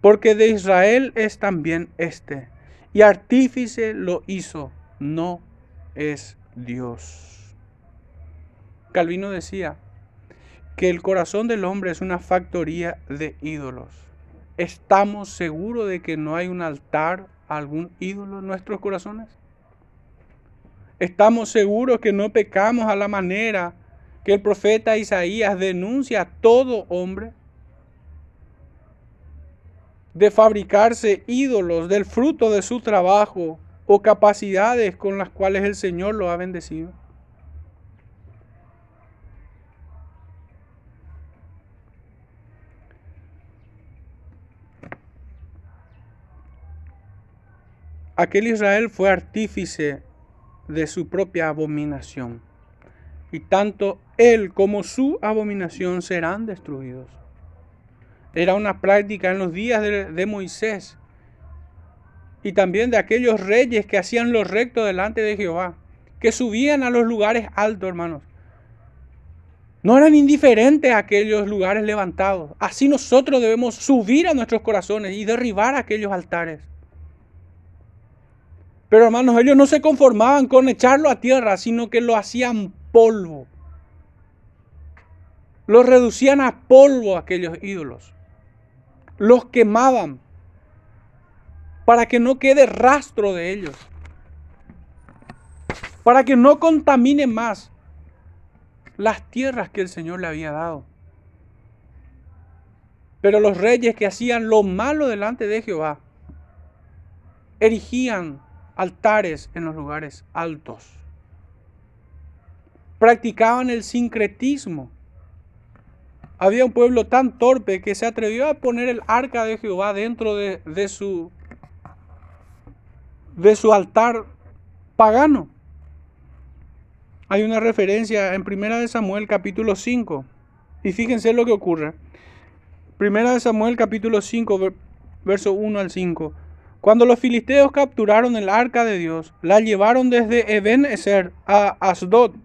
Porque de Israel es también este, y artífice lo hizo, no es Dios. Calvino decía que el corazón del hombre es una factoría de ídolos. ¿Estamos seguros de que no hay un altar, algún ídolo en nuestros corazones? ¿Estamos seguros que no pecamos a la manera que el profeta Isaías denuncia a todo hombre de fabricarse ídolos del fruto de su trabajo o capacidades con las cuales el Señor lo ha bendecido. Aquel Israel fue artífice de su propia abominación y tanto él como su abominación serán destruidos. Era una práctica en los días de, Moisés y también de aquellos reyes que hacían lo recto delante de Jehová, que subían a los lugares altos, hermanos. No eran indiferentes a aquellos lugares levantados. Así nosotros debemos subir a nuestros corazones y derribar aquellos altares. Pero hermanos, ellos no se conformaban con echarlo a tierra, sino que lo hacían polvo. Los reducían a polvo aquellos ídolos. Los quemaban para que no quede rastro de ellos. para que no contamine más las tierras que el Señor le había dado. Pero los reyes que hacían lo malo delante de Jehová, erigían altares en los lugares altos. Practicaban el sincretismo. Había un pueblo tan torpe que se atrevió a poner el arca de Jehová dentro de, de su, de su altar pagano. Hay una referencia en 1 Samuel capítulo 5. Y fíjense lo que ocurre. Primera de Samuel capítulo 5, verso 1 al 5. Cuando los filisteos capturaron el arca de Dios, la llevaron desde Eben Ezer a Asdod.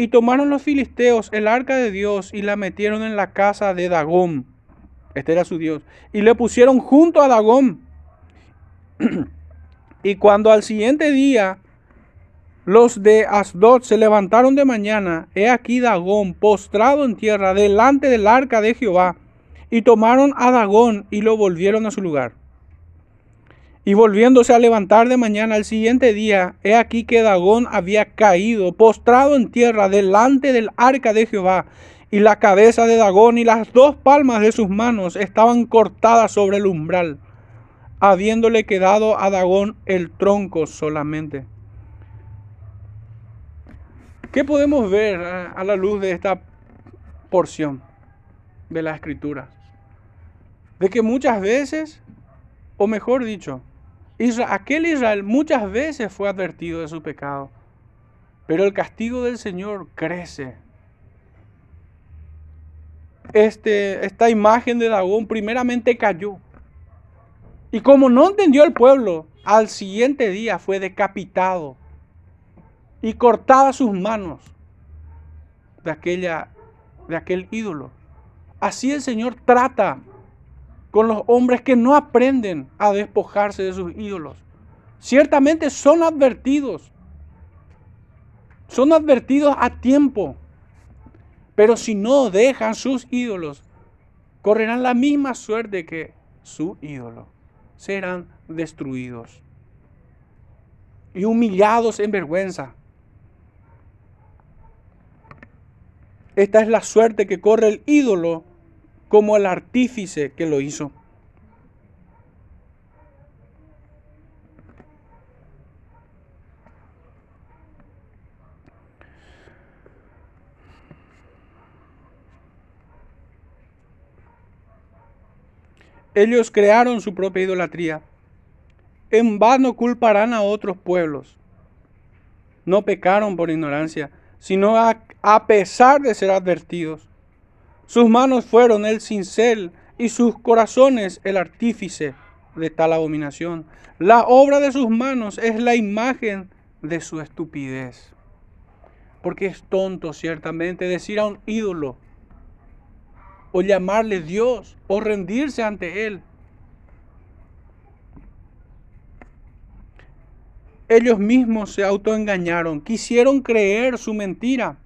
Y tomaron los filisteos el arca de Dios y la metieron en la casa de Dagón. Este era su Dios. Y le pusieron junto a Dagón. [clears throat] y cuando al siguiente día los de Asdod se levantaron de mañana, he aquí Dagón postrado en tierra delante del arca de Jehová. Y tomaron a Dagón y lo volvieron a su lugar. Y volviéndose a levantar de mañana al siguiente día, he aquí que Dagón había caído, postrado en tierra, delante del arca de Jehová. Y la cabeza de Dagón y las dos palmas de sus manos estaban cortadas sobre el umbral, habiéndole quedado a Dagón el tronco solamente. ¿Qué podemos ver a la luz de esta porción de la escritura? De que muchas veces, o mejor dicho, aquel Israel muchas veces fue advertido de su pecado, pero el castigo del Señor crece. Este, esta imagen de Dagón primeramente cayó. Y como no entendió el pueblo, al siguiente día fue decapitado y cortada sus manos de, aquella, de aquel ídolo. Así el Señor trata con los hombres que no aprenden a despojarse de sus ídolos. Ciertamente son advertidos. Son advertidos a tiempo. Pero si no dejan sus ídolos, correrán la misma suerte que su ídolo. Serán destruidos y humillados en vergüenza. Esta es la suerte que corre el ídolo como el artífice que lo hizo. Ellos crearon su propia idolatría. En vano culparán a otros pueblos. No pecaron por ignorancia, sino a, a pesar de ser advertidos. Sus manos fueron el cincel y sus corazones el artífice de tal abominación. La obra de sus manos es la imagen de su estupidez. Porque es tonto ciertamente decir a un ídolo o llamarle Dios o rendirse ante Él. Ellos mismos se autoengañaron, quisieron creer su mentira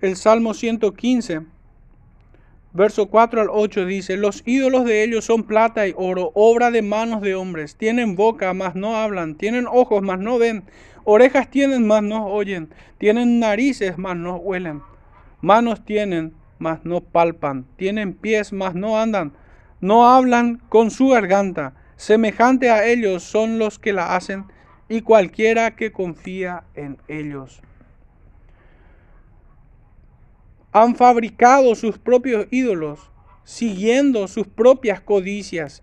El Salmo 115, verso 4 al 8 dice, los ídolos de ellos son plata y oro, obra de manos de hombres. Tienen boca, mas no hablan. Tienen ojos, mas no ven. Orejas tienen, mas no oyen. Tienen narices, mas no huelen. Manos tienen, mas no palpan. Tienen pies, mas no andan. No hablan con su garganta. Semejante a ellos son los que la hacen y cualquiera que confía en ellos han fabricado sus propios ídolos, siguiendo sus propias codicias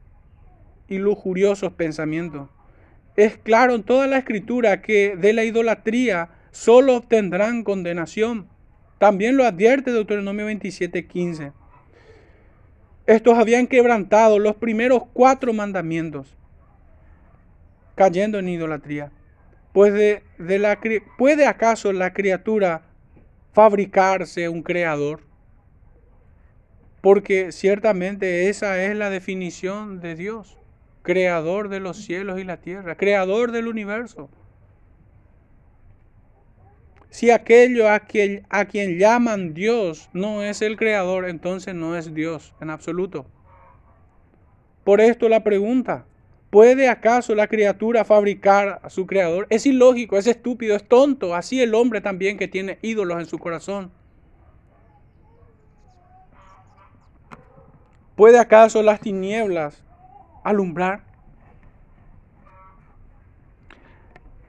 y lujuriosos pensamientos. Es claro en toda la escritura que de la idolatría solo obtendrán condenación. También lo advierte Deuteronomio 27:15. Estos habían quebrantado los primeros cuatro mandamientos, cayendo en idolatría. Pues de, de la, ¿puede acaso la criatura fabricarse un creador. Porque ciertamente esa es la definición de Dios, creador de los cielos y la tierra, creador del universo. Si aquello a quien, a quien llaman Dios no es el creador, entonces no es Dios en absoluto. Por esto la pregunta, ¿puede acaso la criatura fabricar a su creador? Es ilógico, es estúpido, es tonto. Así el hombre también que tiene ídolos en su corazón. ¿Puede acaso las tinieblas alumbrar?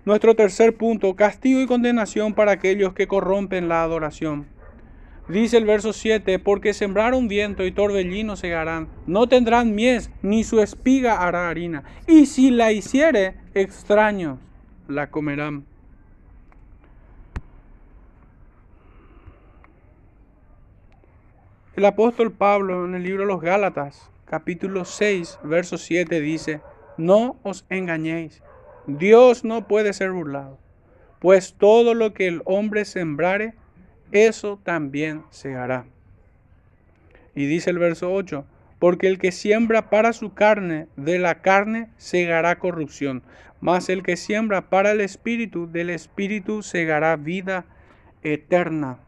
Nuestro tercer punto, castigo y condenación para aquellos que corrompen la adoración. Dice el verso 7, porque sembraron viento y torbellino segarán, no tendrán mies, ni su espiga hará harina, y si la hiciere, extraños la comerán. El apóstol Pablo en el libro de los Gálatas, capítulo 6, verso 7 dice, no os engañéis, Dios no puede ser burlado, pues todo lo que el hombre sembrare, eso también se hará. Y dice el verso 8, porque el que siembra para su carne, de la carne segará corrupción, mas el que siembra para el espíritu, del espíritu segará vida eterna.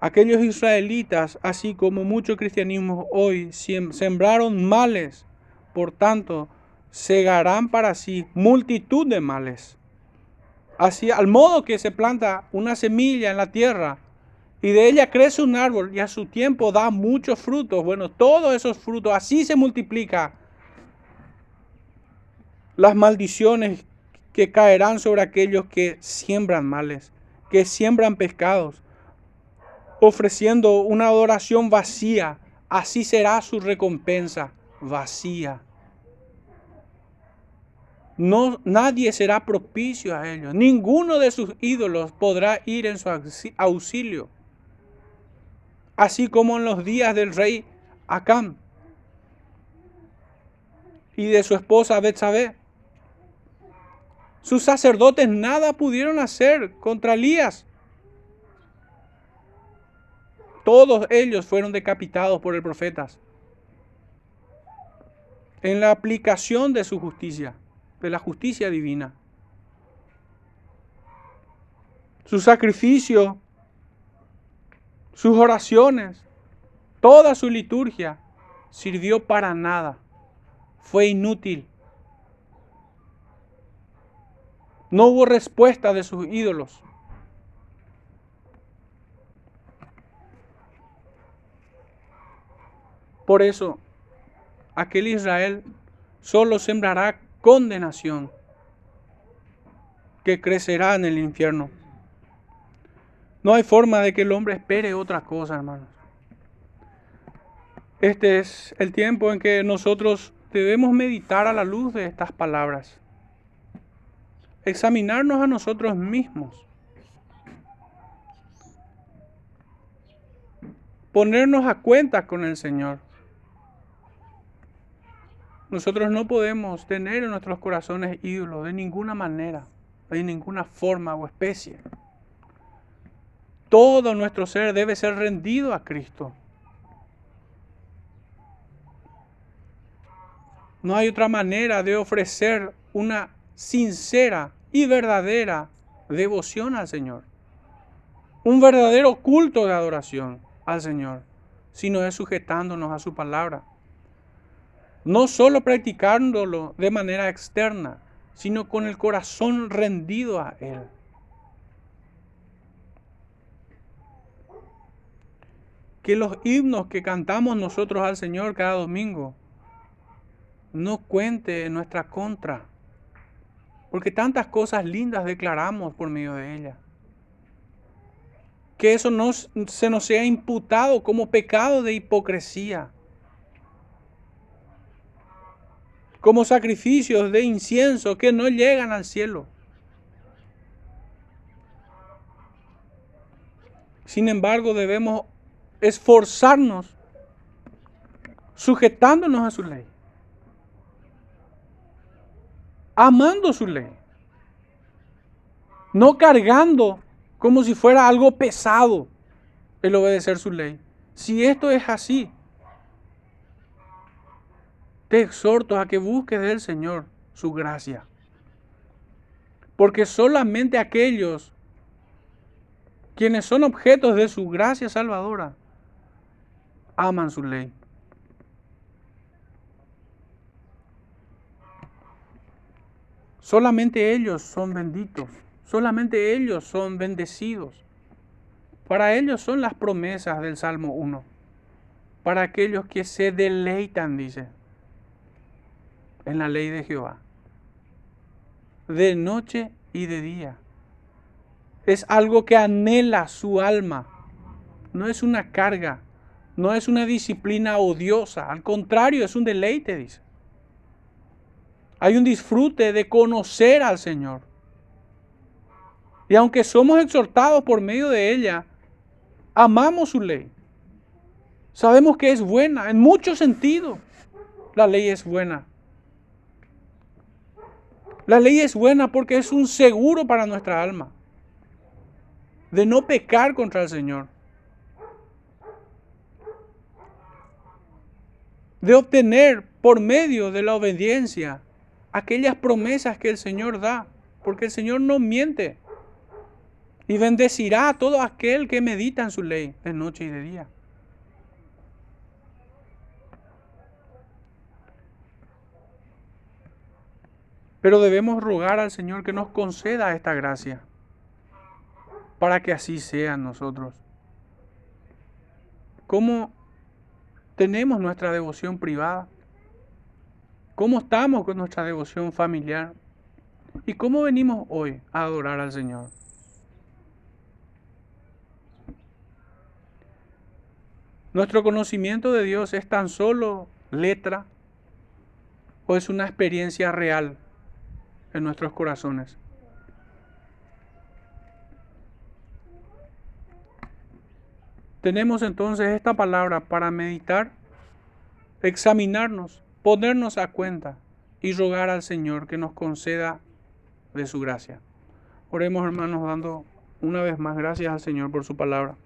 Aquellos israelitas, así como mucho cristianismo hoy, sembraron males, por tanto, segarán para sí multitud de males. Así, al modo que se planta una semilla en la tierra y de ella crece un árbol y a su tiempo da muchos frutos. Bueno, todos esos frutos, así se multiplica las maldiciones que caerán sobre aquellos que siembran males, que siembran pescados, ofreciendo una adoración vacía. Así será su recompensa, vacía no, nadie será propicio a ellos. Ninguno de sus ídolos podrá ir en su auxilio. Así como en los días del rey Acán y de su esposa Betsabé. Sus sacerdotes nada pudieron hacer contra Elías. Todos ellos fueron decapitados por el profetas en la aplicación de su justicia de la justicia divina. Su sacrificio, sus oraciones, toda su liturgia sirvió para nada. Fue inútil. No hubo respuesta de sus ídolos. Por eso, aquel Israel solo sembrará condenación que crecerá en el infierno. No hay forma de que el hombre espere otra cosa, hermanos. Este es el tiempo en que nosotros debemos meditar a la luz de estas palabras. Examinarnos a nosotros mismos. Ponernos a cuenta con el Señor. Nosotros no podemos tener en nuestros corazones ídolos de ninguna manera, de ninguna forma o especie. Todo nuestro ser debe ser rendido a Cristo. No hay otra manera de ofrecer una sincera y verdadera devoción al Señor. Un verdadero culto de adoración al Señor, sino es sujetándonos a su palabra no solo practicándolo de manera externa, sino con el corazón rendido a Él. Que los himnos que cantamos nosotros al Señor cada domingo no cuente en nuestra contra, porque tantas cosas lindas declaramos por medio de ella. Que eso no se nos sea imputado como pecado de hipocresía como sacrificios de incienso que no llegan al cielo. Sin embargo, debemos esforzarnos sujetándonos a su ley, amando su ley, no cargando como si fuera algo pesado el obedecer su ley. Si esto es así, te exhorto a que busques del Señor su gracia. Porque solamente aquellos quienes son objetos de su gracia salvadora aman su ley. Solamente ellos son benditos, solamente ellos son bendecidos. Para ellos son las promesas del Salmo 1. Para aquellos que se deleitan, dice, en la ley de Jehová. De noche y de día. Es algo que anhela su alma. No es una carga. No es una disciplina odiosa. Al contrario, es un deleite, dice. Hay un disfrute de conocer al Señor. Y aunque somos exhortados por medio de ella, amamos su ley. Sabemos que es buena en muchos sentidos. La ley es buena. La ley es buena porque es un seguro para nuestra alma de no pecar contra el Señor. De obtener por medio de la obediencia aquellas promesas que el Señor da, porque el Señor no miente. Y bendecirá a todo aquel que medita en su ley de noche y de día. Pero debemos rogar al Señor que nos conceda esta gracia para que así sea nosotros. ¿Cómo tenemos nuestra devoción privada? ¿Cómo estamos con nuestra devoción familiar? ¿Y cómo venimos hoy a adorar al Señor? ¿Nuestro conocimiento de Dios es tan solo letra o es una experiencia real en nuestros corazones. Tenemos entonces esta palabra para meditar, examinarnos, ponernos a cuenta y rogar al Señor que nos conceda de su gracia. Oremos hermanos dando una vez más gracias al Señor por su palabra.